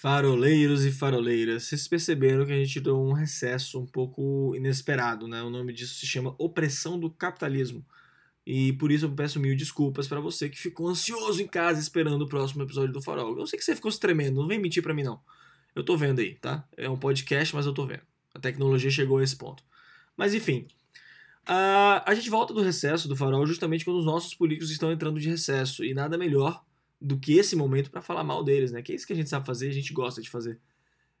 Faroleiros e faroleiras, vocês perceberam que a gente deu um recesso um pouco inesperado, né? O nome disso se chama Opressão do Capitalismo. E por isso eu peço mil desculpas para você que ficou ansioso em casa esperando o próximo episódio do Farol. Eu sei que você ficou tremendo, não vem mentir para mim não. Eu tô vendo aí, tá? É um podcast, mas eu tô vendo. A tecnologia chegou a esse ponto. Mas enfim, a, a gente volta do recesso do Farol justamente quando os nossos políticos estão entrando de recesso. E nada melhor do que esse momento para falar mal deles, né? Que é isso que a gente sabe fazer, a gente gosta de fazer.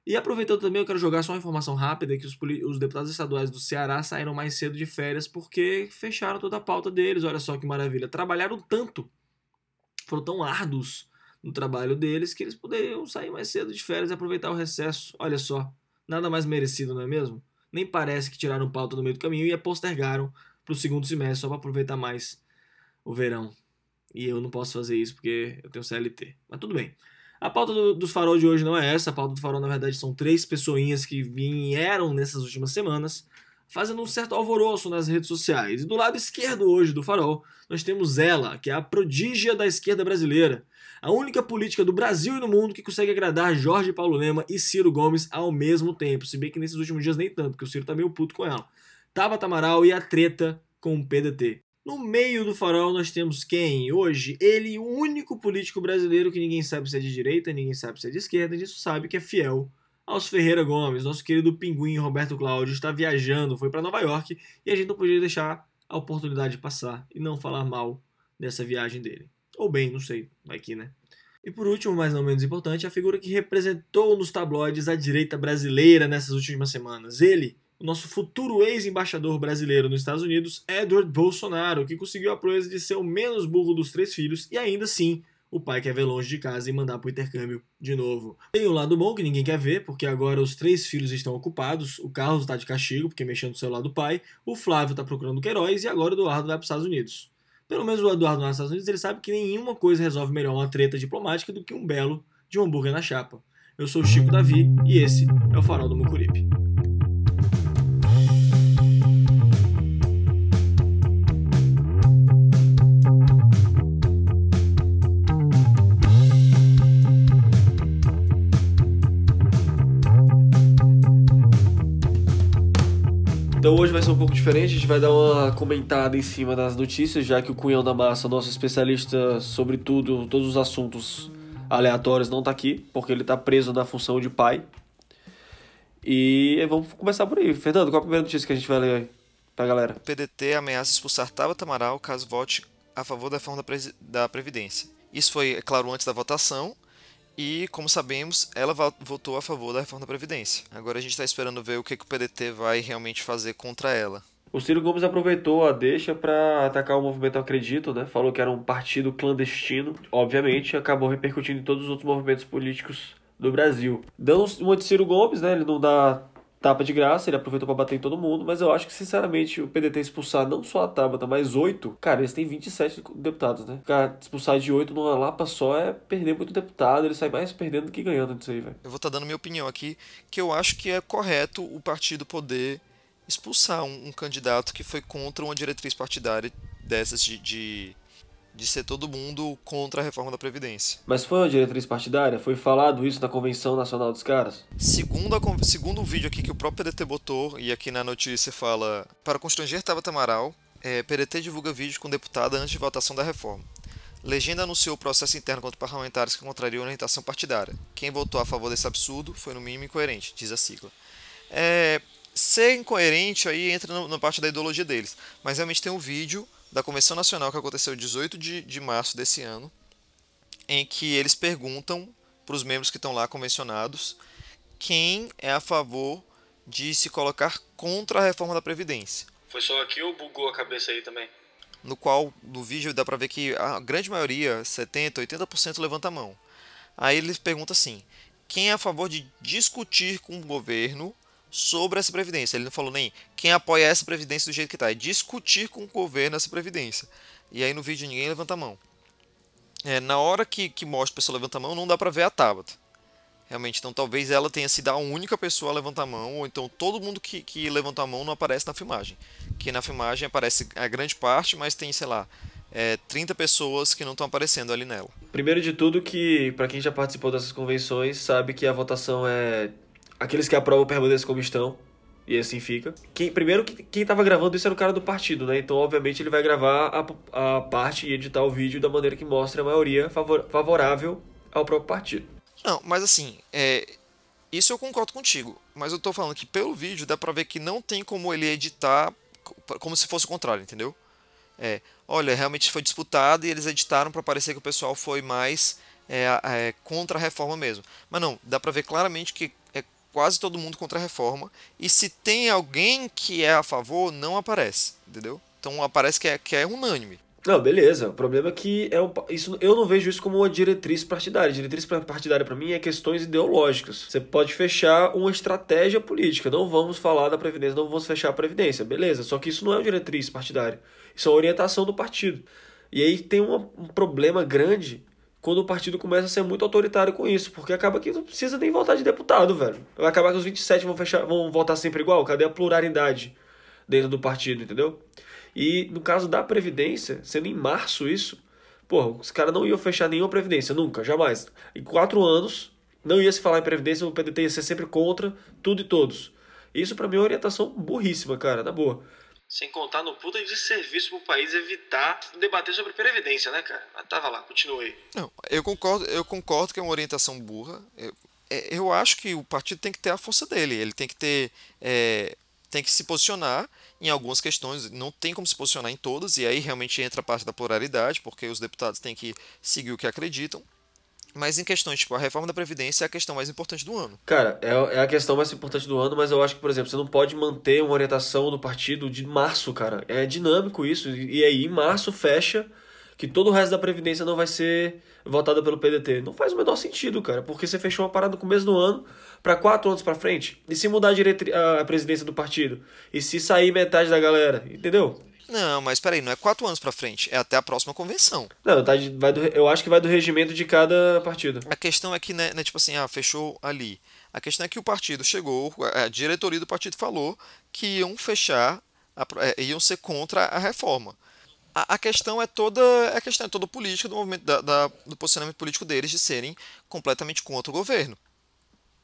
E aproveitando também, eu quero jogar só uma informação rápida que os, os, deputados estaduais do Ceará saíram mais cedo de férias porque fecharam toda a pauta deles. Olha só que maravilha. Trabalharam tanto, foram tão árduos no trabalho deles que eles poderiam sair mais cedo de férias e aproveitar o recesso. Olha só, nada mais merecido, não é mesmo? Nem parece que tiraram pauta no meio do caminho e a postergaram para o segundo semestre só para aproveitar mais o verão. E eu não posso fazer isso porque eu tenho CLT. Mas tudo bem. A pauta do, dos farol de hoje não é essa. A pauta do farol, na verdade, são três pessoinhas que vieram nessas últimas semanas fazendo um certo alvoroço nas redes sociais. E do lado esquerdo hoje do farol, nós temos ela, que é a prodígia da esquerda brasileira. A única política do Brasil e do mundo que consegue agradar Jorge Paulo Lema e Ciro Gomes ao mesmo tempo. Se bem que nesses últimos dias nem tanto, porque o Ciro tá meio puto com ela. Tabata Amaral e a treta com o PDT. No meio do farol nós temos quem? Hoje, ele, o único político brasileiro que ninguém sabe se é de direita, ninguém sabe se é de esquerda, gente sabe que é fiel aos Ferreira Gomes. Nosso querido pinguim Roberto Cláudio está viajando, foi para Nova York e a gente não podia deixar a oportunidade passar e não falar mal dessa viagem dele. Ou bem, não sei, vai que, né? E por último, mas não menos importante, a figura que representou nos tabloides a direita brasileira nessas últimas semanas. Ele, o nosso futuro ex-embaixador brasileiro nos Estados Unidos, Edward Bolsonaro, que conseguiu a proeza de ser o menos burro dos três filhos e ainda assim o pai quer ver longe de casa e mandar para o intercâmbio de novo. Tem um lado bom que ninguém quer ver, porque agora os três filhos estão ocupados, o Carlos está de castigo, porque mexeu no celular do pai, o Flávio está procurando o Queiroz e agora o Eduardo vai para os Estados Unidos. Pelo menos o Eduardo nos Estados Unidos ele sabe que nenhuma coisa resolve melhor uma treta diplomática do que um belo de um hambúrguer na chapa. Eu sou o Chico Davi e esse é o Farol do Mucuripe. Então hoje vai ser um pouco diferente, a gente vai dar uma comentada em cima das notícias, já que o Cunhão da Massa, nosso especialista sobre tudo, todos os assuntos aleatórios, não está aqui, porque ele está preso na função de pai. E vamos começar por aí. Fernando, qual a primeira notícia que a gente vai ler aí pra galera? PDT ameaça expulsar Tabata Amaral caso vote a favor da reforma da Previdência. Isso foi, é claro, antes da votação, e, como sabemos, ela votou a favor da reforma da Previdência. Agora a gente está esperando ver o que, que o PDT vai realmente fazer contra ela. O Ciro Gomes aproveitou a deixa para atacar o movimento Acredito, né? Falou que era um partido clandestino. Obviamente, acabou repercutindo em todos os outros movimentos políticos do Brasil. Dando uma de Ciro Gomes, né? Ele não dá tapa de graça, ele aproveitou para bater em todo mundo, mas eu acho que, sinceramente, o PDT expulsar não só a Tabata, mas oito, cara, eles têm 27 deputados, né? Cara, expulsar de oito numa lapa só é perder muito deputado, ele sai mais perdendo do que ganhando disso aí, velho. Eu vou estar tá dando minha opinião aqui, que eu acho que é correto o partido poder expulsar um, um candidato que foi contra uma diretriz partidária dessas de, de de ser todo mundo contra a reforma da Previdência. Mas foi uma diretriz partidária? Foi falado isso na Convenção Nacional dos Caras? Segundo, a, segundo o vídeo aqui que o próprio PDT botou, e aqui na notícia fala: Para constranger Tabata Amaral, é, PDT divulga vídeo com deputada antes de votação da reforma. Legenda anunciou o processo interno contra parlamentares que contrariam a orientação partidária. Quem votou a favor desse absurdo foi no mínimo incoerente, diz a sigla. É, ser incoerente aí entra na parte da ideologia deles, mas realmente tem um vídeo da Convenção Nacional que aconteceu 18 de, de março desse ano, em que eles perguntam para os membros que estão lá convencionados quem é a favor de se colocar contra a reforma da Previdência. Foi só aqui ou bugou a cabeça aí também? No qual, no vídeo, dá para ver que a grande maioria, 70%, 80% levanta a mão. Aí eles perguntam assim: quem é a favor de discutir com o governo sobre essa previdência. Ele não falou nem quem apoia essa previdência do jeito que está, é discutir com o governo essa previdência. E aí no vídeo ninguém levanta a mão. É, na hora que, que mostra a pessoa levanta a mão, não dá para ver a Tabata. Realmente, então talvez ela tenha sido a única pessoa a levantar a mão, ou então todo mundo que, que levanta a mão não aparece na filmagem. Que na filmagem aparece a grande parte, mas tem, sei lá, é, 30 pessoas que não estão aparecendo ali nela. Primeiro de tudo que, para quem já participou dessas convenções, sabe que a votação é aqueles que aprovam permanecem como estão, e assim fica. Quem, primeiro, quem estava gravando isso era o cara do partido, né? Então, obviamente, ele vai gravar a, a parte e editar o vídeo da maneira que mostre a maioria favor, favorável ao próprio partido. Não, mas assim, é, isso eu concordo contigo. Mas eu tô falando que pelo vídeo dá pra ver que não tem como ele editar como se fosse o contrário, entendeu? É, olha, realmente foi disputado e eles editaram para parecer que o pessoal foi mais é, é, contra a reforma mesmo. Mas não, dá para ver claramente que é quase todo mundo contra a reforma. E se tem alguém que é a favor, não aparece, entendeu? Então aparece que é, que é unânime. Não, beleza. O problema é que é um, isso, eu não vejo isso como uma diretriz partidária. Diretriz partidária para mim é questões ideológicas. Você pode fechar uma estratégia política. Não vamos falar da Previdência, não vamos fechar a Previdência. Beleza, só que isso não é uma diretriz partidária. Isso é uma orientação do partido. E aí tem um problema grande quando o partido começa a ser muito autoritário com isso, porque acaba que não precisa nem votar de deputado, velho. Vai acabar que os 27 vão, fechar, vão votar sempre igual. Cadê a pluralidade dentro do partido, entendeu? E no caso da Previdência, sendo em março isso, porra, os caras não iam fechar nenhuma Previdência, nunca, jamais. Em quatro anos, não ia se falar em Previdência, o PDT ia ser sempre contra tudo e todos. Isso para mim é uma orientação burríssima, cara, na boa. Sem contar no puta de serviço pro país evitar debater sobre Previdência, né, cara? Mas tava lá, continua aí. Não, eu concordo, eu concordo que é uma orientação burra. Eu, é, eu acho que o partido tem que ter a força dele, ele tem que ter. É, tem que se posicionar em algumas questões, não tem como se posicionar em todas, e aí realmente entra a parte da pluralidade, porque os deputados têm que seguir o que acreditam. Mas em questões, tipo, a reforma da Previdência é a questão mais importante do ano. Cara, é, é a questão mais importante do ano, mas eu acho que, por exemplo, você não pode manter uma orientação do partido de março, cara. É dinâmico isso. E aí, em março, fecha que todo o resto da Previdência não vai ser votada pelo PDT. Não faz o menor sentido, cara, porque você fechou uma parada no começo do ano para quatro anos para frente. E se mudar a, a presidência do partido? E se sair metade da galera? Entendeu? Não, mas peraí, não é quatro anos para frente, é até a próxima convenção. Não, tá, vai do, eu acho que vai do regimento de cada partido. A questão é que, né, né, tipo assim, ah, fechou ali. A questão é que o partido chegou, a diretoria do partido falou que iam fechar, a, é, iam ser contra a reforma a, a, questão é toda a questão é toda política do movimento da, da, do posicionamento político deles de serem completamente contra o governo.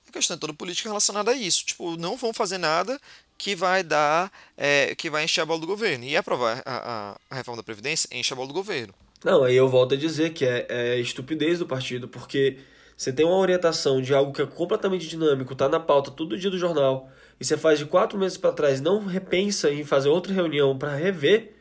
A questão é toda política relacionada a isso. Tipo, não vão fazer nada que vai dar é, que vai encher a bola do governo. E aprovar a, a, reforma da Previdência enche a bola do governo. Não, aí eu volto a dizer que é, é estupidez do partido, porque você tem uma orientação de algo que é completamente dinâmico, tá na pauta todo dia do jornal, e você faz de quatro meses para trás, não repensa em fazer outra reunião para rever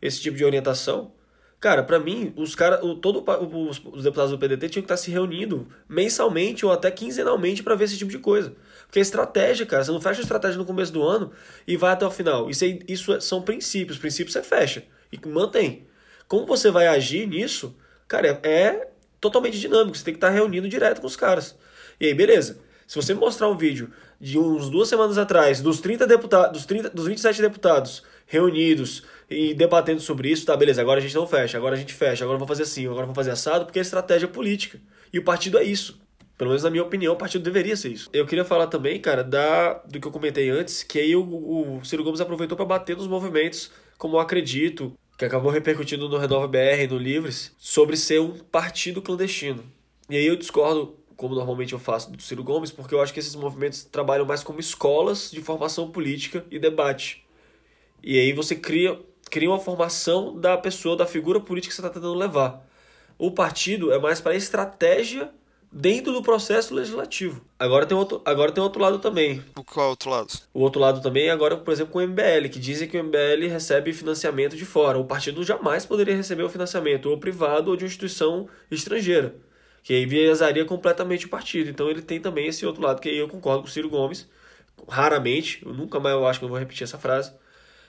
esse tipo de orientação. Cara, para mim, os cara, o, todo os, os, deputados do PDT tinham que estar se reunindo mensalmente ou até quinzenalmente para ver esse tipo de coisa. Porque é estratégia, cara. Você não fecha a estratégia no começo do ano e vai até o final. Isso, é, isso são princípios. Princípios você fecha e mantém. Como você vai agir nisso, cara, é, é totalmente dinâmico. Você tem que estar reunindo direto com os caras. E aí, beleza. Se você mostrar um vídeo de uns duas semanas atrás, dos 30 deputados, dos, 30, dos 27 deputados reunidos e debatendo sobre isso, tá, beleza, agora a gente não fecha, agora a gente fecha, agora vamos fazer assim, agora vamos fazer assado, porque é estratégia política. E o partido é isso. Pelo menos na minha opinião, o partido deveria ser isso. Eu queria falar também, cara, da, do que eu comentei antes, que aí o, o Ciro Gomes aproveitou para bater nos movimentos, como eu acredito, que acabou repercutindo no Renova BR, no Livres, sobre ser um partido clandestino. E aí eu discordo, como normalmente eu faço, do Ciro Gomes, porque eu acho que esses movimentos trabalham mais como escolas de formação política e debate. E aí você cria, cria uma formação da pessoa, da figura política que você está tentando levar. O partido é mais para estratégia dentro do processo legislativo. Agora tem outro, agora tem outro lado também. O qual outro lado? O outro lado também agora, por exemplo, com o MBL, que dizem que o MBL recebe financiamento de fora. O partido jamais poderia receber o financiamento ou privado ou de uma instituição estrangeira, que aí viesaria completamente o partido. Então ele tem também esse outro lado que aí eu concordo com o Ciro Gomes. Raramente, eu nunca mais eu acho que eu vou repetir essa frase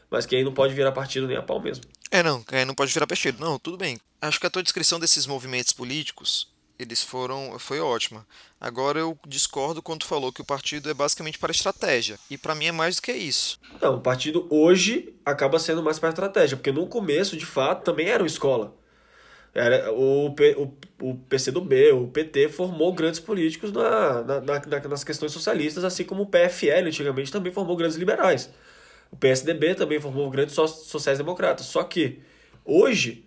mas que aí não pode virar partido nem a pau mesmo. É, não, aí não pode virar partido. Não, tudo bem. Acho que a tua descrição desses movimentos políticos, eles foram, foi ótima. Agora eu discordo quando tu falou que o partido é basicamente para estratégia, e para mim é mais do que isso. Não, o partido hoje acaba sendo mais para estratégia, porque no começo, de fato, também era uma escola. Era, o, o, o PCdoB, o PT, formou grandes políticos na, na, na, nas questões socialistas, assim como o PFL antigamente também formou grandes liberais. O PSDB também formou grandes sociais-democratas. Só que, hoje,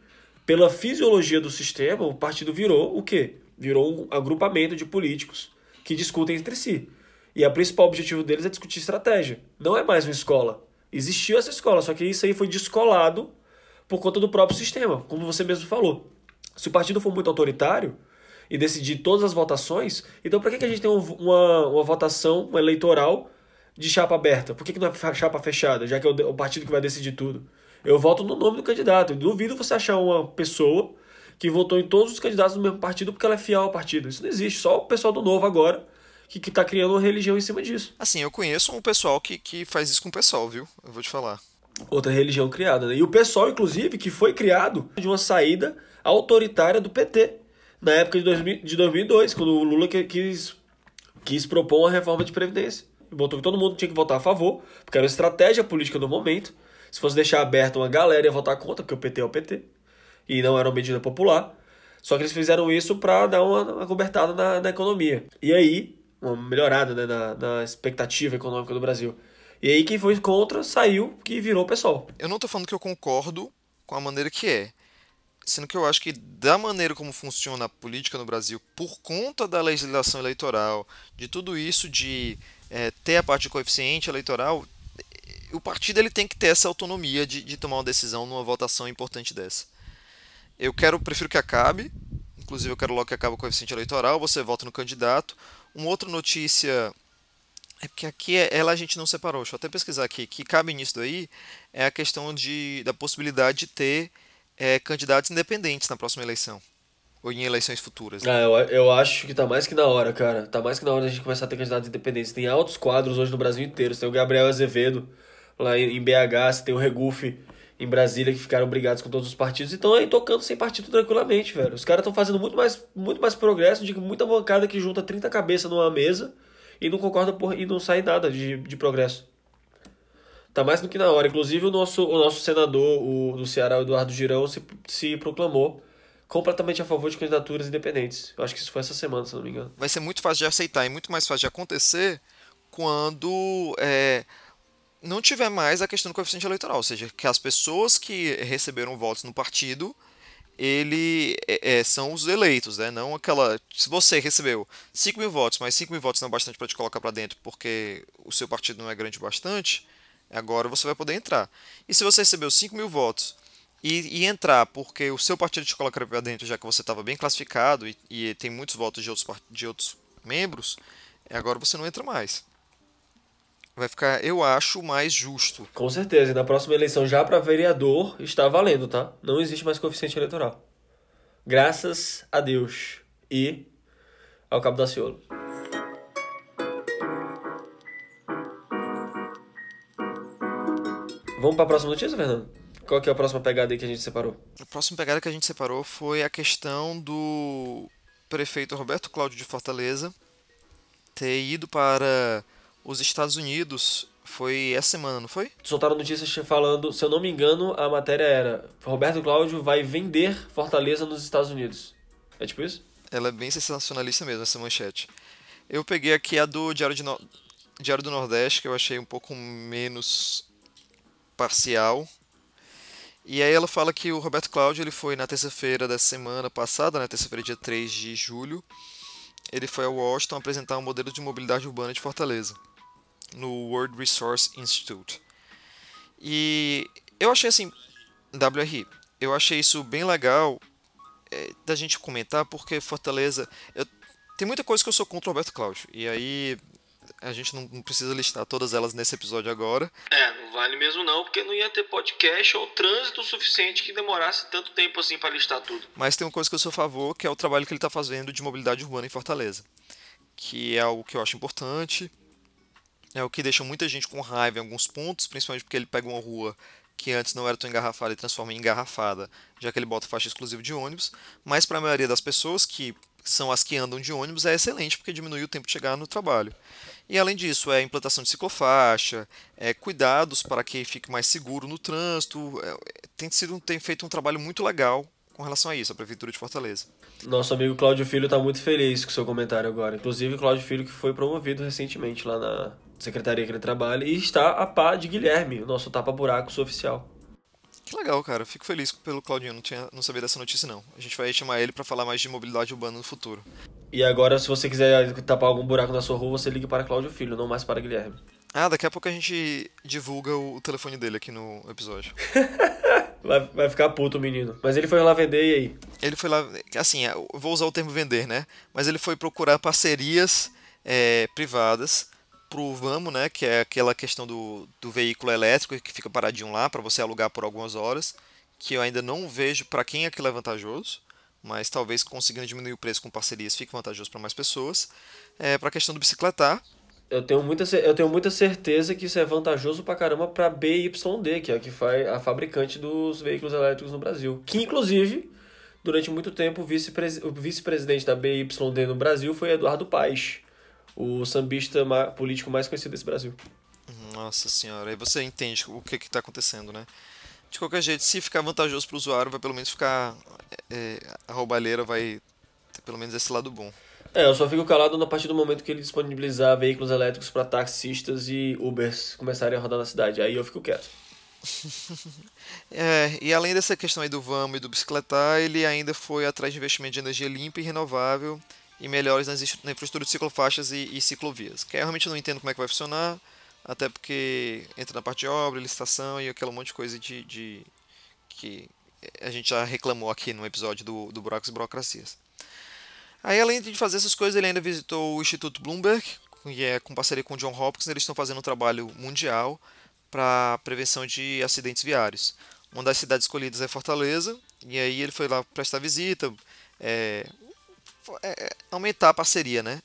pela fisiologia do sistema, o partido virou o quê? Virou um agrupamento de políticos que discutem entre si. E o principal objetivo deles é discutir estratégia. Não é mais uma escola. Existiu essa escola, só que isso aí foi descolado por conta do próprio sistema, como você mesmo falou. Se o partido for muito autoritário e decidir todas as votações, então para que, que a gente tem uma, uma votação uma eleitoral de chapa aberta? Por que, que não é chapa fechada, já que é o, o partido que vai decidir tudo? Eu voto no nome do candidato. Eu duvido você achar uma pessoa que votou em todos os candidatos do mesmo partido porque ela é fiel ao partido. Isso não existe. Só o pessoal do Novo agora que, que tá criando uma religião em cima disso. Assim, eu conheço um pessoal que, que faz isso com o pessoal, viu? Eu vou te falar. Outra religião criada, né? E o pessoal, inclusive, que foi criado de uma saída autoritária do PT. Na época de, 2000, de 2002, quando o Lula quis, quis propor uma reforma de Previdência. Botou que todo mundo tinha que votar a favor, porque era uma estratégia política do momento. Se fosse deixar aberto, uma galera ia votar contra, porque o PT é o PT. E não era uma medida popular. Só que eles fizeram isso para dar uma, uma cobertada na, na, economia. E aí, uma melhorada né, na, na expectativa econômica do Brasil. E aí quem foi contra saiu que virou o pessoal. Eu não tô falando que eu concordo com a maneira que é. Sendo que eu acho que da maneira como funciona a política no Brasil, por conta da legislação eleitoral, de tudo isso de é, ter a parte de coeficiente eleitoral, o partido ele tem que ter essa autonomia de, de tomar uma decisão numa votação importante dessa. Eu quero, prefiro que acabe, inclusive eu quero logo que acabe o coeficiente eleitoral, você vota no candidato. Uma outra notícia é porque aqui é, ela a gente não separou, deixa eu até pesquisar aqui, que cabe nisso daí é a questão de, da possibilidade de ter é, candidatos independentes na próxima eleição. Ou em eleições futuras. Né? Ah, eu, eu acho que tá mais que na hora, cara. Tá mais que na hora a gente começar a ter candidatos independentes. Tem altos quadros hoje no Brasil inteiro. Tem o Gabriel Azevedo lá em BH, você tem o Regufe em Brasília que ficaram brigados com todos os partidos e estão aí tocando sem partido tranquilamente, velho. Os caras estão fazendo muito mais, muito mais progresso que muita bancada que junta 30 cabeças numa mesa e não concorda por, e não sai nada de, de progresso. Tá mais do que na hora. Inclusive o nosso, o nosso senador o, do Ceará, Eduardo Girão, se, se proclamou completamente a favor de candidaturas independentes. Eu acho que isso foi essa semana, se não me engano. Vai ser muito fácil de aceitar e muito mais fácil de acontecer quando é, não tiver mais a questão do coeficiente eleitoral, ou seja, que as pessoas que receberam votos no partido ele é, é, são os eleitos, né? Não aquela. Se você recebeu 5 mil votos, mas 5 mil votos não é bastante para te colocar para dentro porque o seu partido não é grande bastante, agora você vai poder entrar. E se você recebeu 5 mil votos e, e, entrar porque o seu partido te coloca para dentro, já que você estava bem classificado e, e, tem muitos votos de outros, de outros membros, agora você não entra mais vai ficar, eu acho, mais justo. Com certeza. E na próxima eleição, já para vereador, está valendo, tá? Não existe mais coeficiente eleitoral. Graças a Deus. E ao Cabo da Ciolo. Vamos para a próxima notícia, Fernando? Qual que é a próxima pegada aí que a gente separou? A próxima pegada que a gente separou foi a questão do prefeito Roberto Cláudio de Fortaleza ter ido para os Estados Unidos foi essa semana, não foi? Soltaram notícias falando, se eu não me engano, a matéria era Roberto Cláudio vai vender Fortaleza nos Estados Unidos. É tipo isso? Ela é bem sensacionalista mesmo, essa manchete. Eu peguei aqui a do Diário, de no... Diário do Nordeste, que eu achei um pouco menos parcial. E aí ela fala que o Roberto Cláudio ele foi na terça-feira da semana passada, na terça-feira, dia 3 de julho, ele foi a Washington apresentar um modelo de mobilidade urbana de Fortaleza no World Resource Institute. E eu achei assim, WRI, eu achei isso bem legal é, da gente comentar, porque Fortaleza. Eu, tem muita coisa que eu sou contra o Roberto Cláudio. E aí a gente não, não, precisa listar todas elas nesse episódio agora. É, não vale mesmo não, porque não ia ter podcast ou trânsito suficiente que demorasse tanto tempo assim para listar tudo. Mas tem uma coisa que eu sou a favor, que é o trabalho que ele está fazendo de mobilidade urbana em Fortaleza. Que é algo que eu acho importante. É o que deixa muita gente com raiva em alguns pontos, principalmente porque ele pega uma rua que antes não era tão engarrafada e transforma em engarrafada, já que ele bota faixa exclusiva de ônibus, mas para a maioria das pessoas que são as que andam de ônibus é excelente porque diminui o tempo de chegar no trabalho. E além disso, é implantação de ciclofaixa, é cuidados para que fique mais seguro no trânsito, é, tem sido tem feito um trabalho muito legal com relação a isso, a prefeitura de Fortaleza. Nosso amigo Cláudio Filho está muito feliz com o seu comentário agora. Inclusive, Cláudio Filho que foi promovido recentemente lá na secretaria que ele trabalha, e está a pá de Guilherme, o nosso tapa-buraco oficial. Que legal, cara. Fico feliz pelo Claudinho. Não, tinha, não sabia dessa notícia, não. A gente vai chamar ele para falar mais de mobilidade urbana no futuro. E agora, se você quiser tapar algum buraco na sua rua, você liga para Cláudio Filho, não mais para Guilherme. Ah, daqui a pouco a gente divulga o telefone dele aqui no episódio. vai, vai ficar puto o menino. Mas ele foi lá vender e aí? Ele foi lá. Assim, eu vou usar o termo vender, né? Mas ele foi procurar parcerias é, privadas pro Vamo, né, que é aquela questão do, do veículo elétrico que fica paradinho lá para você alugar por algumas horas, que eu ainda não vejo para quem aquilo é vantajoso, mas talvez conseguindo diminuir o preço com parcerias fique vantajoso para mais pessoas. É, para a questão do bicicletar, eu tenho muita, eu tenho muita certeza que isso é vantajoso pra caramba pra BYD, que é a que faz a fabricante dos veículos elétricos no Brasil. Que inclusive, durante muito tempo, o vice-presidente da BYD no Brasil foi Eduardo Paes o sambista político mais conhecido desse Brasil. Nossa senhora, aí você entende o que está acontecendo, né? De qualquer jeito, se ficar vantajoso para o usuário, vai pelo menos ficar. É, a roubalheira vai ter pelo menos esse lado bom. É, eu só fico calado na partir do momento que ele disponibilizar veículos elétricos para taxistas e Ubers começarem a rodar na cidade. Aí eu fico quieto. é, e além dessa questão aí do VAMO e do bicicletar, ele ainda foi atrás de investimento de energia limpa e renovável e melhores na infraestrutura de ciclofaixas e, e ciclovias. Que eu realmente não entendo como é que vai funcionar, até porque entra na parte de obra, licitação e aquele monte de coisa de, de que a gente já reclamou aqui no episódio do, do Buracos e Burocracias. Aí, além de fazer essas coisas, ele ainda visitou o Instituto Bloomberg, que é com parceria com o John Hopkins, eles estão fazendo um trabalho mundial para prevenção de acidentes viários. Uma das cidades escolhidas é Fortaleza, e aí ele foi lá prestar visita, é, é, é, aumentar a parceria, né?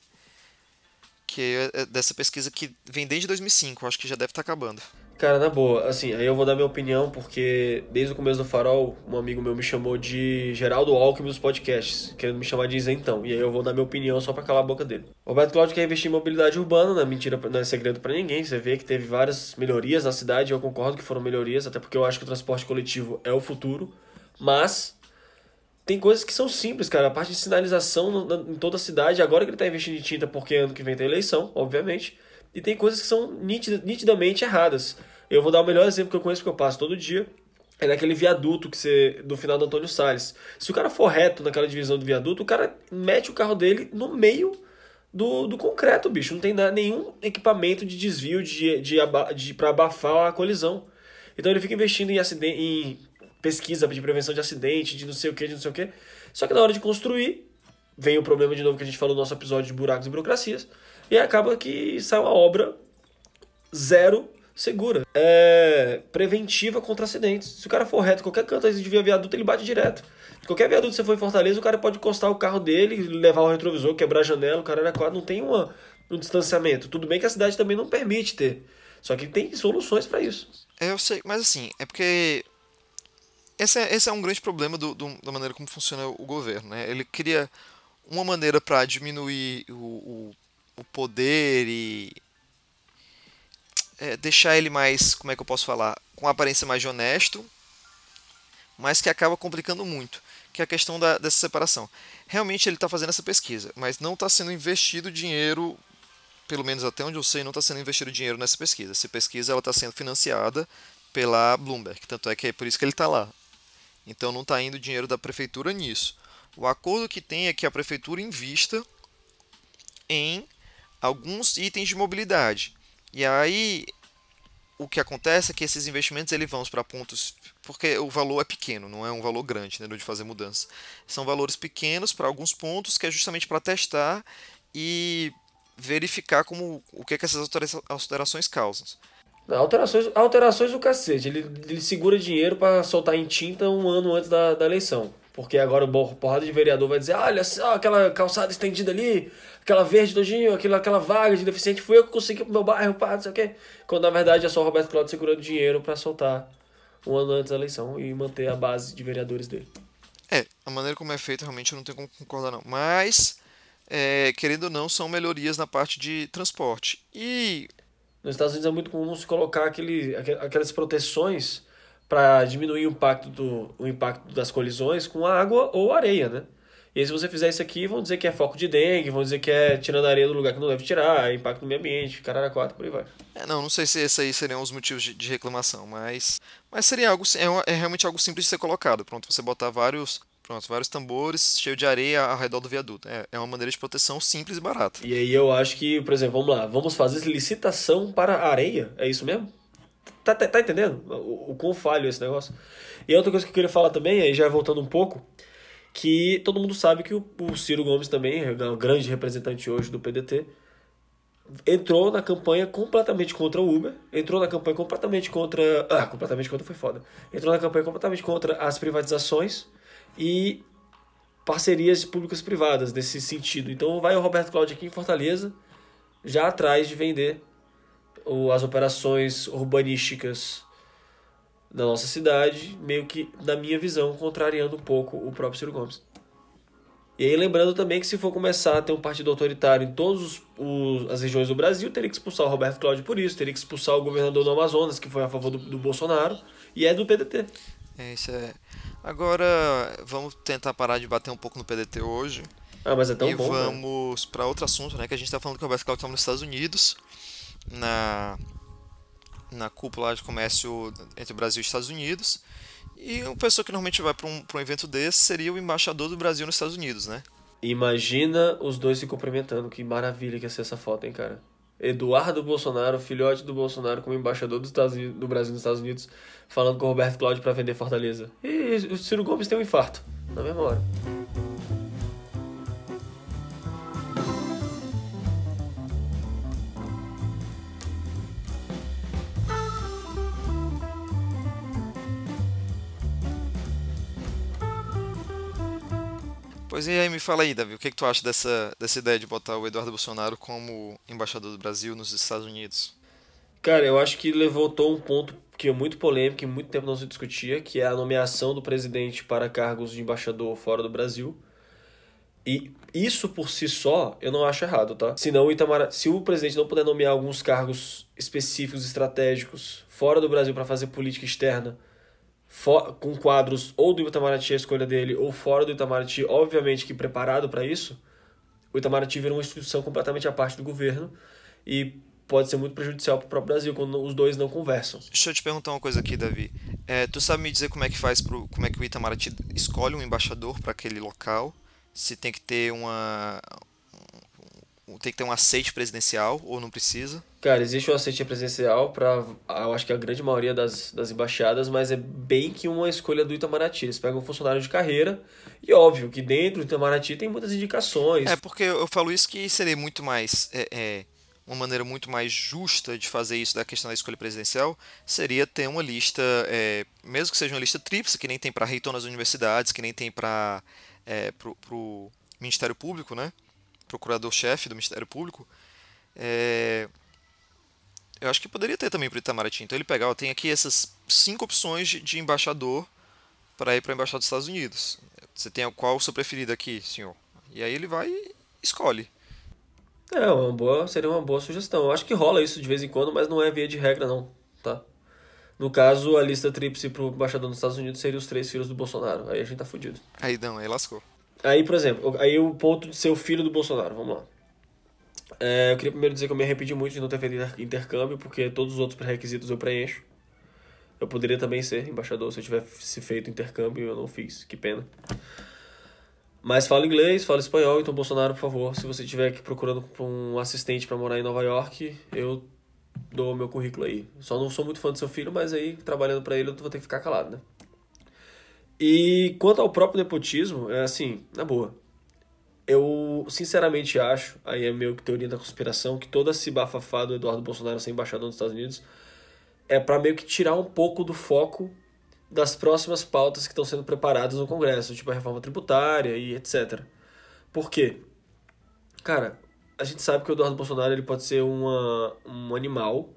Que é, é dessa pesquisa que vem desde 2005, acho que já deve estar tá acabando. Cara, na boa, assim, aí eu vou dar minha opinião, porque desde o começo do Farol, um amigo meu me chamou de Geraldo Alckmin dos podcasts, querendo me chamar de isentão. E aí eu vou dar minha opinião só para calar a boca dele. Roberto Cláudio quer investir em mobilidade urbana, não é mentira, não é segredo para ninguém. Você vê que teve várias melhorias na cidade, eu concordo que foram melhorias, até porque eu acho que o transporte coletivo é o futuro. Mas tem coisas que são simples, cara. A parte de sinalização em toda a cidade, agora que ele está investindo em tinta, porque ano que vem tem eleição, obviamente. E tem coisas que são nitida, nitidamente erradas. Eu vou dar o melhor exemplo que eu conheço que eu passo todo dia. É naquele viaduto que você. do final do Antônio Salles. Se o cara for reto naquela divisão do viaduto, o cara mete o carro dele no meio do, do concreto, bicho. Não tem nada, nenhum equipamento de desvio de, de, de, de para abafar a colisão. Então ele fica investindo em, acidente, em pesquisa de prevenção de acidente, de não sei o que, de não sei o que. Só que na hora de construir, vem o problema de novo que a gente falou no nosso episódio de buracos e burocracias, e acaba que sai uma obra zero segura. É preventiva contra acidentes. Se o cara for reto, qualquer canto de via viaduto, ele bate direto. Qualquer viaduto que você for em Fortaleza, o cara pode encostar o carro dele, levar o retrovisor, quebrar a janela, o cara era quase não tem uma, um distanciamento. Tudo bem que a cidade também não permite ter. Só que tem soluções para isso. Eu sei, mas assim, é porque esse é, esse é um grande problema do, do, da maneira como funciona o governo. Né? Ele cria uma maneira para diminuir o, o, o, poder e é, deixar ele mais, como é que eu posso falar, com aparência mais honesto, mas que acaba complicando muito, que é a questão da, dessa separação. Realmente ele está fazendo essa pesquisa, mas não está sendo investido dinheiro, pelo menos até onde eu sei, não está sendo investido dinheiro nessa pesquisa. Essa pesquisa está sendo financiada pela Bloomberg, tanto é que é por isso que ele está lá. Então não está indo dinheiro da prefeitura nisso. O acordo que tem é que a prefeitura invista em alguns itens de mobilidade. E aí o que acontece é que esses investimentos eles vão para pontos porque o valor é pequeno, não é um valor grande né, de fazer mudança. São valores pequenos para alguns pontos que é justamente para testar e verificar como o que, é que essas alterações causam. Alterações, alterações do cacete. Ele, ele segura dinheiro para soltar em tinta um ano antes da, da eleição. Porque agora o porrada de vereador vai dizer: olha só, aquela calçada estendida ali, aquela verde dojinho, aquela, aquela vaga de deficiente, fui eu que consegui pro meu bairro, pá, não sei o quê. Quando na verdade é só o Roberto Cláudio segurando dinheiro para soltar um ano antes da eleição e manter a base de vereadores dele. É, a maneira como é feito realmente eu não tenho como concordar não. Mas, é, querendo ou não, são melhorias na parte de transporte. E nos Estados Unidos é muito comum se colocar aquele, aquelas proteções para diminuir o impacto, do, o impacto das colisões com água ou areia, né? E aí, se você fizer isso aqui, vão dizer que é foco de dengue, vão dizer que é tirando areia do lugar que não deve tirar, é impacto no meio ambiente, caralho, quatro, por aí vai. É, não, não sei se esses aí seriam os motivos de, de reclamação, mas, mas seria algo, é, é realmente algo simples de ser colocado. Pronto, você botar vários Pronto, vários tambores cheios de areia ao redor do viaduto. É, é uma maneira de proteção simples e barata. E aí eu acho que, por exemplo, vamos lá, vamos fazer licitação para areia. É isso mesmo? Tá, tá, tá entendendo o, o quão falho é esse negócio? E outra coisa que eu queria falar também, aí já voltando um pouco, que todo mundo sabe que o, o Ciro Gomes também, é o grande representante hoje do PDT, entrou na campanha completamente contra o Uber, entrou na campanha completamente contra. Ah, completamente contra foi foda. Entrou na campanha completamente contra as privatizações e parcerias públicas privadas nesse sentido. Então vai o Roberto Cláudio aqui em Fortaleza, já atrás de vender as operações urbanísticas da nossa cidade, meio que, na minha visão, contrariando um pouco o próprio Ciro Gomes. E aí lembrando também que se for começar a ter um partido autoritário em todas as regiões do Brasil, teria que expulsar o Roberto Cláudio por isso, teria que expulsar o governador do Amazonas, que foi a favor do, do Bolsonaro, e é do PDT. É, isso é. Agora, vamos tentar parar de bater um pouco no PDT hoje. Ah, mas é tão e bom. E vamos para outro assunto, né? Que a gente está falando que o Roberto Cláudio estava nos Estados Unidos, na, na cúpula de comércio entre o Brasil e os Estados Unidos. E uma pessoa que normalmente vai para um, um evento desse seria o embaixador do Brasil nos Estados Unidos, né? Imagina os dois se cumprimentando. Que maravilha que ia ser essa foto, hein, cara? Eduardo Bolsonaro, filhote do Bolsonaro, como embaixador Estados Unidos, do Brasil nos Estados Unidos, falando com o Roberto Cláudio para vender Fortaleza. E o Ciro Gomes tem um infarto, na mesma hora. Pois e aí, me fala aí, Davi, o que, que tu acha dessa, dessa ideia de botar o Eduardo Bolsonaro como embaixador do Brasil nos Estados Unidos? Cara, eu acho que levantou um ponto que é muito polêmico e muito tempo não se discutia, que é a nomeação do presidente para cargos de embaixador fora do Brasil. E isso por si só eu não acho errado, tá? Senão se o presidente não puder nomear alguns cargos específicos, estratégicos, fora do Brasil para fazer política externa, com quadros ou do Itamaraty a escolha dele ou fora do Itamaraty, obviamente que preparado para isso, o Itamaraty vira uma instituição completamente à parte do governo e pode ser muito prejudicial para o próprio Brasil quando os dois não conversam. Deixa eu te perguntar uma coisa aqui, Davi. É, tu sabe me dizer como é que faz pro, como é que o Itamaraty escolhe um embaixador para aquele local? Se tem que ter uma tem que ter um aceite presidencial ou não precisa? Cara, existe um aceite presidencial para, eu acho que a grande maioria das, das embaixadas, mas é bem que uma escolha do Itamaraty. Eles pegam um funcionário de carreira e óbvio que dentro do Itamaraty tem muitas indicações. É porque eu falo isso que seria muito mais é, é, uma maneira muito mais justa de fazer isso da questão da escolha presidencial seria ter uma lista, é, mesmo que seja uma lista tríplice, que nem tem para reitor nas universidades, que nem tem para é, pro, pro Ministério Público, né? Procurador-chefe do Ministério Público, é, eu acho que poderia ter também para o Itamaraty. Então ele pegar, tem aqui essas cinco opções de, embaixador para ir para a embaixada dos Estados Unidos. Você tem qual o seu preferido aqui, senhor? E aí ele vai e escolhe. É, uma boa, seria uma boa sugestão. Eu acho que rola isso de vez em quando, mas não é via de regra não, tá? No caso, a lista tríplice pro embaixador dos Estados Unidos seria os três filhos do Bolsonaro. Aí a gente tá fudido. Aí não, aí lascou. Aí, por exemplo, aí o ponto de ser o filho do Bolsonaro, vamos lá. É, eu queria primeiro dizer que eu me arrependi muito de não ter feito intercâmbio, porque todos os outros pré-requisitos eu preencho. Eu poderia também ser embaixador se eu tivesse feito intercâmbio eu não fiz, que pena. Mas falo inglês, falo espanhol, então Bolsonaro, por favor, se você estiver aqui procurando um assistente para morar em Nova York, eu dou meu currículo aí. Só não sou muito fã do seu filho, mas aí trabalhando para ele eu vou ter que ficar calado, né? E quanto ao próprio nepotismo, é assim, na boa. Eu sinceramente acho, aí é meio que teoria da conspiração, que toda esse bafafá do Eduardo Bolsonaro ser embaixador nos Estados Unidos é para meio que tirar um pouco do foco das próximas pautas que estão sendo preparadas no Congresso, tipo a reforma tributária e etc. Por quê? Cara, a gente sabe que o Eduardo Bolsonaro ele pode ser uma, um animal,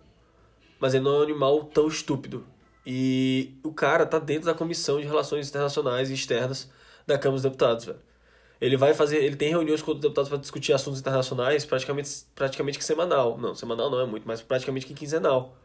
mas ele não é um animal tão estúpido. E o cara tá dentro da comissão de relações internacionais e externas da Câmara dos Deputados, velho. Ele vai fazer, ele tem reuniões com os deputados para discutir assuntos internacionais praticamente, praticamente que semanal. Não, semanal não é muito, mas praticamente que quinzenal.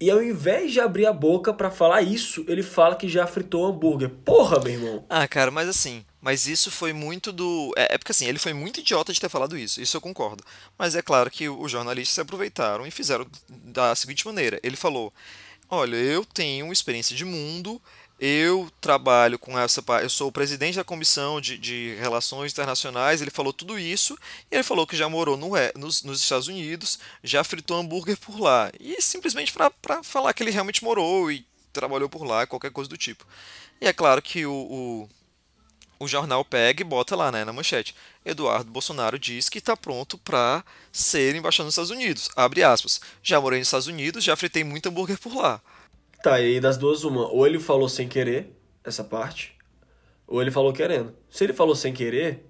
E ao invés de abrir a boca para falar isso, ele fala que já fritou hambúrguer. Porra, meu irmão. Ah, cara, mas assim, Mas isso foi muito do. É, é, porque assim, ele foi muito idiota de ter falado isso, isso eu concordo. Mas é claro que os jornalistas se aproveitaram e fizeram da seguinte maneira: ele falou, olha, eu tenho experiência de mundo, eu trabalho com essa eu sou o presidente da comissão de, de relações internacionais, ele falou tudo isso, e ele falou que já morou no, nos, nos Estados Unidos, já fritou hambúrguer por lá, e simplesmente para falar que ele realmente morou e trabalhou por lá, qualquer coisa do tipo. E é claro que o, o, o jornal pega e bota lá né, na manchete, Eduardo Bolsonaro diz que está pronto para ser embaixador nos Estados Unidos, abre aspas, já morei nos Estados Unidos, já fritei muito hambúrguer por lá. Tá, e aí das duas, uma. Ou ele falou sem querer essa parte, ou ele falou querendo. Se ele falou sem querer,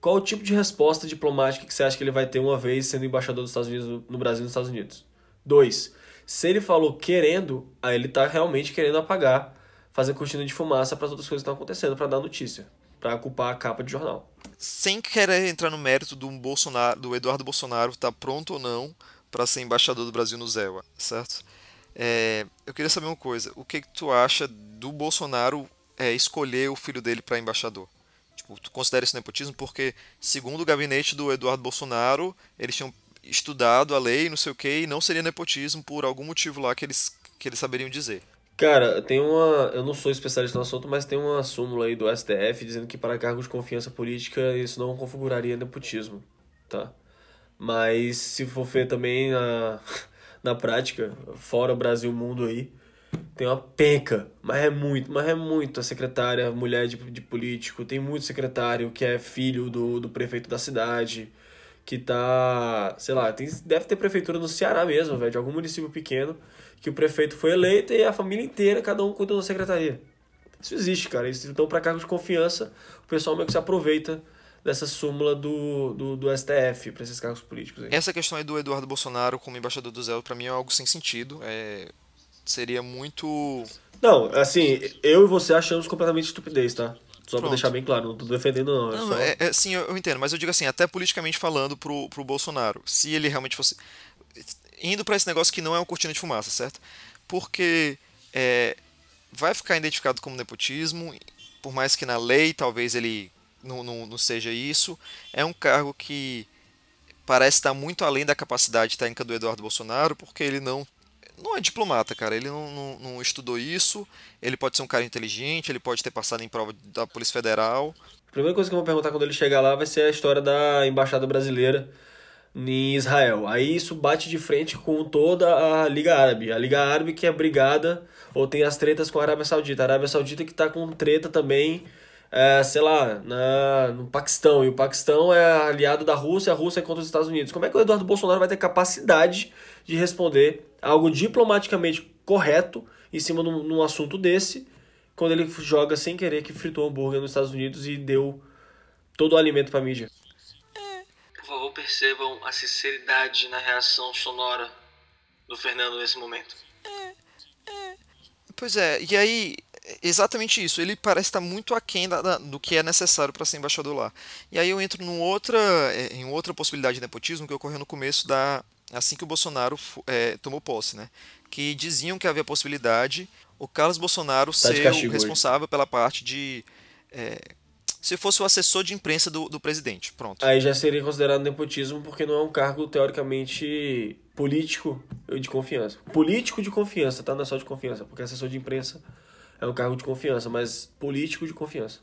qual o tipo de resposta diplomática que você acha que ele vai ter uma vez sendo embaixador dos Estados Unidos no Brasil e nos Estados Unidos? Dois, se ele falou querendo, aí ele tá realmente querendo apagar, fazer cortina de fumaça para as outras coisas que estão acontecendo, para dar notícia, para culpar a capa de jornal. Sem querer entrar no mérito do Bolsonaro, do Eduardo Bolsonaro tá pronto ou não para ser embaixador do Brasil no ZEWA, certo? É, eu queria saber uma coisa. O que, que tu acha do Bolsonaro é, escolher o filho dele para embaixador? Tipo, tu considera isso nepotismo? Porque, segundo o gabinete do Eduardo Bolsonaro, eles tinham estudado a lei, não sei o que, e não seria nepotismo por algum motivo lá que eles, que eles saberiam dizer. Cara, tem uma. Eu não sou especialista no assunto, mas tem uma súmula aí do STF dizendo que para cargos de confiança política isso não configuraria nepotismo, tá? Mas se for ver também a na prática, fora Brasil, mundo aí, tem uma penca, mas é muito, mas é muito a secretária, mulher de, de político, tem muito secretário que é filho do, do prefeito da cidade, que tá, sei lá, tem, deve ter prefeitura no Ceará mesmo, velho, de algum município pequeno, que o prefeito foi eleito e a família inteira, cada um cuida da secretaria. Isso existe, cara. Então, para cargos de confiança, o pessoal meio que se aproveita dessa súmula do, do, do STF para esses cargos políticos. Aí. Essa questão aí do Eduardo Bolsonaro como embaixador do Zé, para mim é algo sem sentido. É, seria muito. Não, assim, eu e você achamos completamente estupidez, tá? Só Pronto. pra deixar bem claro, não tô defendendo não. É não só... é, é, sim, eu, eu, entendo, mas eu digo assim, até politicamente falando pro, pro Bolsonaro, se ele realmente fosse. Indo para esse negócio que não é uma cortina de fumaça, certo? Porque é, vai ficar identificado como nepotismo, por mais que na lei talvez ele não, não, não seja isso. É um cargo que parece estar muito além da capacidade técnica do Eduardo Bolsonaro, porque ele não não é diplomata, cara. Ele não, não, não, estudou isso. Ele pode ser um cara inteligente, ele pode ter passado em prova da Polícia Federal. A primeira coisa que eu vou perguntar quando ele chegar lá vai ser a história da embaixada brasileira em Israel. Aí isso bate de frente com toda a Liga Árabe. A Liga Árabe que é brigada ou tem as tretas com a Arábia Saudita. A Arábia Saudita que está com treta também é, sei lá, na, no Paquistão, e o Paquistão é aliado da Rússia, a Rússia é contra os Estados Unidos. Como é que o Eduardo Bolsonaro vai ter capacidade de responder algo diplomaticamente correto em cima de um assunto desse, quando ele joga sem querer que fritou hambúrguer nos Estados Unidos e deu todo o alimento para a mídia? Por favor, percebam a sinceridade na reação sonora do Fernando nesse momento. Pois é, e aí exatamente isso. Ele parece estar muito aquém da, da, do que é necessário para ser embaixador lá. E aí eu entro num outra, é, em outra possibilidade de nepotismo que ocorreu no começo da. assim que o Bolsonaro é, tomou posse, né? Que diziam que havia possibilidade o Carlos Bolsonaro tá ser o responsável hoje. pela parte de. É, se fosse o assessor de imprensa do, do presidente. Pronto. Aí já seria considerado nepotismo porque não é um cargo teoricamente político de confiança. Político de confiança, tá? Não é só de confiança, porque assessor de imprensa é um cargo de confiança, mas político de confiança.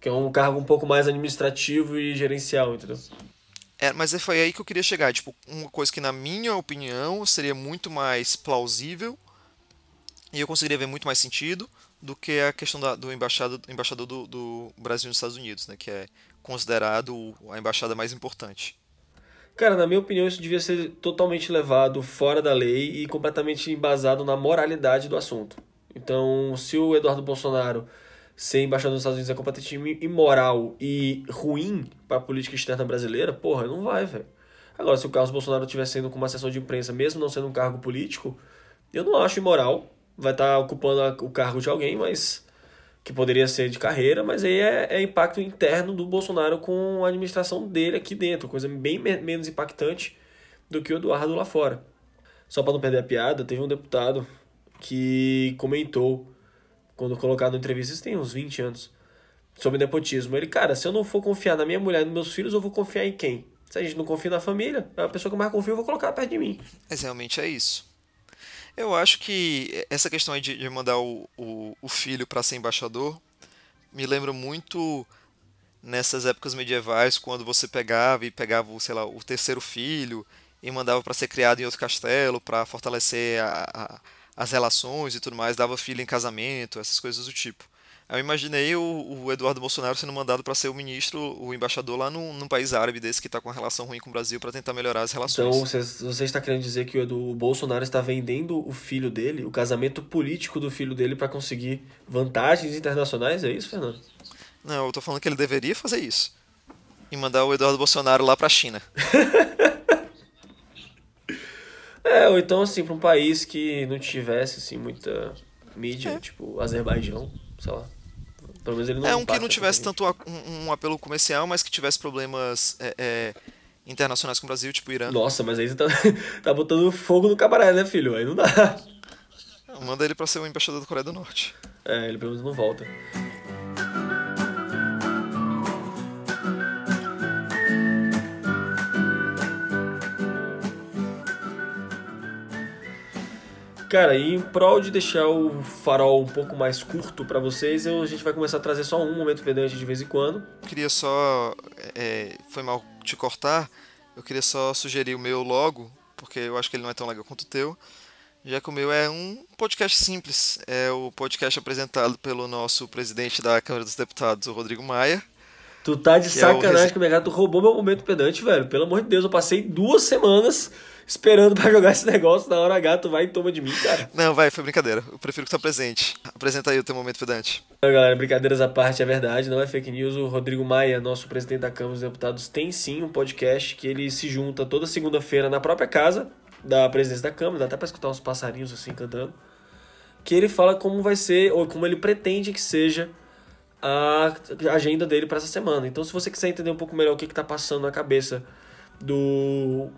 Que é um cargo um pouco mais administrativo e gerencial, entendeu? É, mas é, foi aí que eu queria chegar. Tipo, uma coisa que, na minha opinião, seria muito mais plausível e eu conseguiria ver muito mais sentido do que a questão da, do embaixado, embaixador do, do Brasil nos Estados Unidos, né? Que é considerado a embaixada mais importante. Cara, na minha opinião, isso devia ser totalmente levado fora da lei e completamente embasado na moralidade do assunto. Então, se o Eduardo Bolsonaro ser embaixador dos Estados Unidos é completamente imoral e ruim para a política externa brasileira, porra, não vai, velho. Agora, se o Carlos Bolsonaro estiver sendo como assessor de imprensa, mesmo não sendo um cargo político, eu não acho imoral. Vai estar tá ocupando o cargo de alguém, mas que poderia ser de carreira, mas aí é, é impacto interno do Bolsonaro com a administração dele aqui dentro, coisa bem menos impactante do que o Eduardo lá fora. Só para não perder a piada, teve um deputado que comentou, quando colocado na entrevista, isso tem uns 20 anos, sobre nepotismo. Ele, cara, se eu não for confiar na minha mulher e nos meus filhos, eu vou confiar em quem? Se a gente não confia na família, a pessoa que eu mais confio eu vou colocar perto de mim. Mas realmente é isso. Eu acho que essa questão de, de mandar o, o, o filho para ser embaixador me lembra muito nessas épocas medievais, quando você pegava e pegava, sei lá, o terceiro filho e mandava para ser criado em outro castelo, para fortalecer a, a, as relações e tudo mais, dava filho em casamento, essas coisas do tipo. Eu imaginei o, o Eduardo Bolsonaro sendo mandado para ser o ministro, o embaixador lá num, num país árabe desse que está com uma relação ruim com o Brasil para tentar melhorar as relações. Então você, você está querendo dizer que o, o Bolsonaro está vendendo o filho dele, o casamento político do filho dele para conseguir vantagens internacionais? É isso, Fernando? Não, eu tô falando que ele deveria fazer isso. E mandar o Eduardo Bolsonaro lá pra China. é, ou então assim, pra um país que não tivesse assim muita mídia, é. tipo Azerbaijão, sei lá. Pelo menos ele não É um que não tivesse tanto um, um, apelo comercial, mas que tivesse problemas é, é, internacionais com o Brasil, tipo Irã. Nossa, mas aí você tá, tá botando fogo no cabaré, né, filho? Aí não dá. Manda ele pra ser o embaixador da Coreia do Norte. É, ele pelo menos não volta. Cara, e em prol de deixar o farol um pouco mais curto para vocês, eu, a gente vai começar a trazer só um momento pedante de vez em quando. Queria só. É, foi mal te cortar. Eu queria só sugerir o meu logo, porque eu acho que ele não é tão legal quanto o teu. Já que o meu é um podcast simples. É o podcast apresentado pelo nosso presidente da Câmara dos Deputados, o Rodrigo Maia. Tu tá de sacanagem é o... comigo, tu roubou meu momento pedante, velho. Pelo amor de Deus, eu passei duas semanas esperando para jogar esse negócio, na hora tu vai e toma de mim, cara. Não, vai, foi brincadeira. Eu prefiro que tu presente. Apresenta aí o teu momento pedante. Então, galera, brincadeiras à parte, é verdade, não é fake news. O Rodrigo Maia, nosso presidente da Câmara dos Deputados, tem sim um podcast que ele se junta toda segunda-feira na própria casa da presidência da Câmara, dá até pra escutar uns passarinhos assim cantando. Que ele fala como vai ser, ou como ele pretende que seja a agenda dele para essa semana. Então, se você quiser entender um pouco melhor o que, que tá passando na cabeça do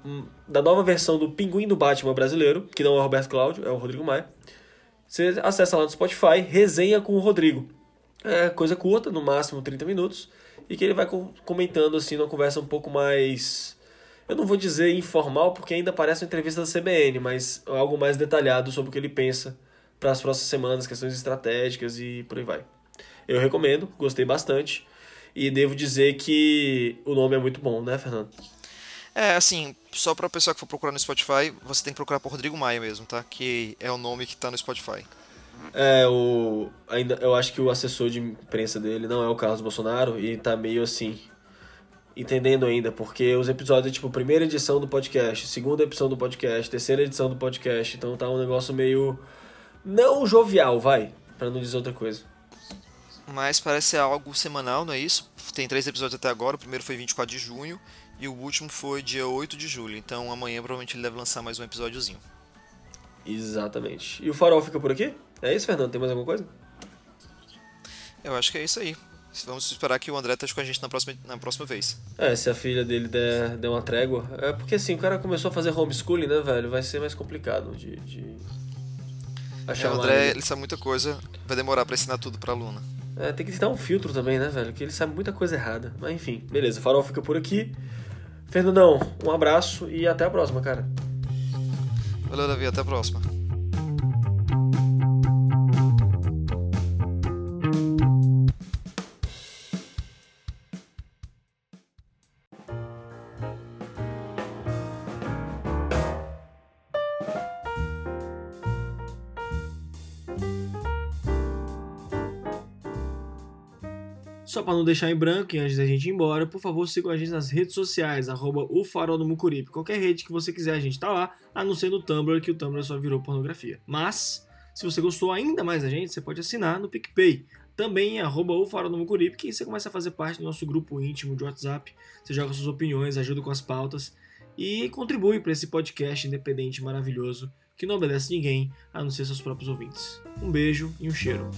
da nova versão do Pinguim do Batman brasileiro, que não é o Roberto Cláudio, é o Rodrigo Maia. Você acessa lá no Spotify, resenha com o Rodrigo. É coisa curta, no máximo 30 minutos, e que ele vai comentando assim numa conversa um pouco mais eu não vou dizer informal porque ainda parece uma entrevista da CBN, mas algo mais detalhado sobre o que ele pensa para as próximas semanas, questões estratégicas e por aí vai. Eu recomendo, gostei bastante. E devo dizer que o nome é muito bom, né, Fernando? É, assim, só pra pessoa que for procurar no Spotify, você tem que procurar por Rodrigo Maia mesmo, tá? Que é o nome que tá no Spotify. É, o. Ainda, eu acho que o assessor de imprensa dele não é o Carlos Bolsonaro e tá meio assim. Entendendo ainda, porque os episódios, tipo, primeira edição do podcast, segunda edição do podcast, terceira edição do podcast, então tá um negócio meio. Não jovial, vai, para não dizer outra coisa. Mas parece ser algo semanal, não é isso? Tem três episódios até agora, o primeiro foi 24 de junho e o último foi dia 8 de julho, então amanhã provavelmente ele deve lançar mais um episódiozinho. Exatamente. E o farol fica por aqui? É isso, Fernando? Tem mais alguma coisa? Eu acho que é isso aí. Vamos esperar que o André esteja com a gente na próxima, na próxima vez. É, se a filha dele der, der uma trégua. É porque assim, o cara começou a fazer homeschooling, né, velho? Vai ser mais complicado de. de... Achar é, o André, ele sabe muita coisa, vai demorar pra ensinar tudo pra aluna. É, tem que dar um filtro também, né, velho? Que ele sabe muita coisa errada. Mas enfim, beleza, o farol fica por aqui. Fernandão, um abraço e até a próxima, cara. Valeu, Davi, até a próxima. Para não deixar em branco e antes da gente ir embora, por favor, sigam a gente nas redes sociais, arroba o Farol do Mucuripe. Qualquer rede que você quiser, a gente tá lá, a não ser no Tumblr, que o Tumblr só virou pornografia. Mas, se você gostou ainda mais da gente, você pode assinar no PicPay. Também arroba o Farol do Mucuripe, que você começa a fazer parte do nosso grupo íntimo de WhatsApp. Você joga suas opiniões, ajuda com as pautas e contribui para esse podcast independente maravilhoso que não obedece ninguém a não ser seus próprios ouvintes. Um beijo e um cheiro.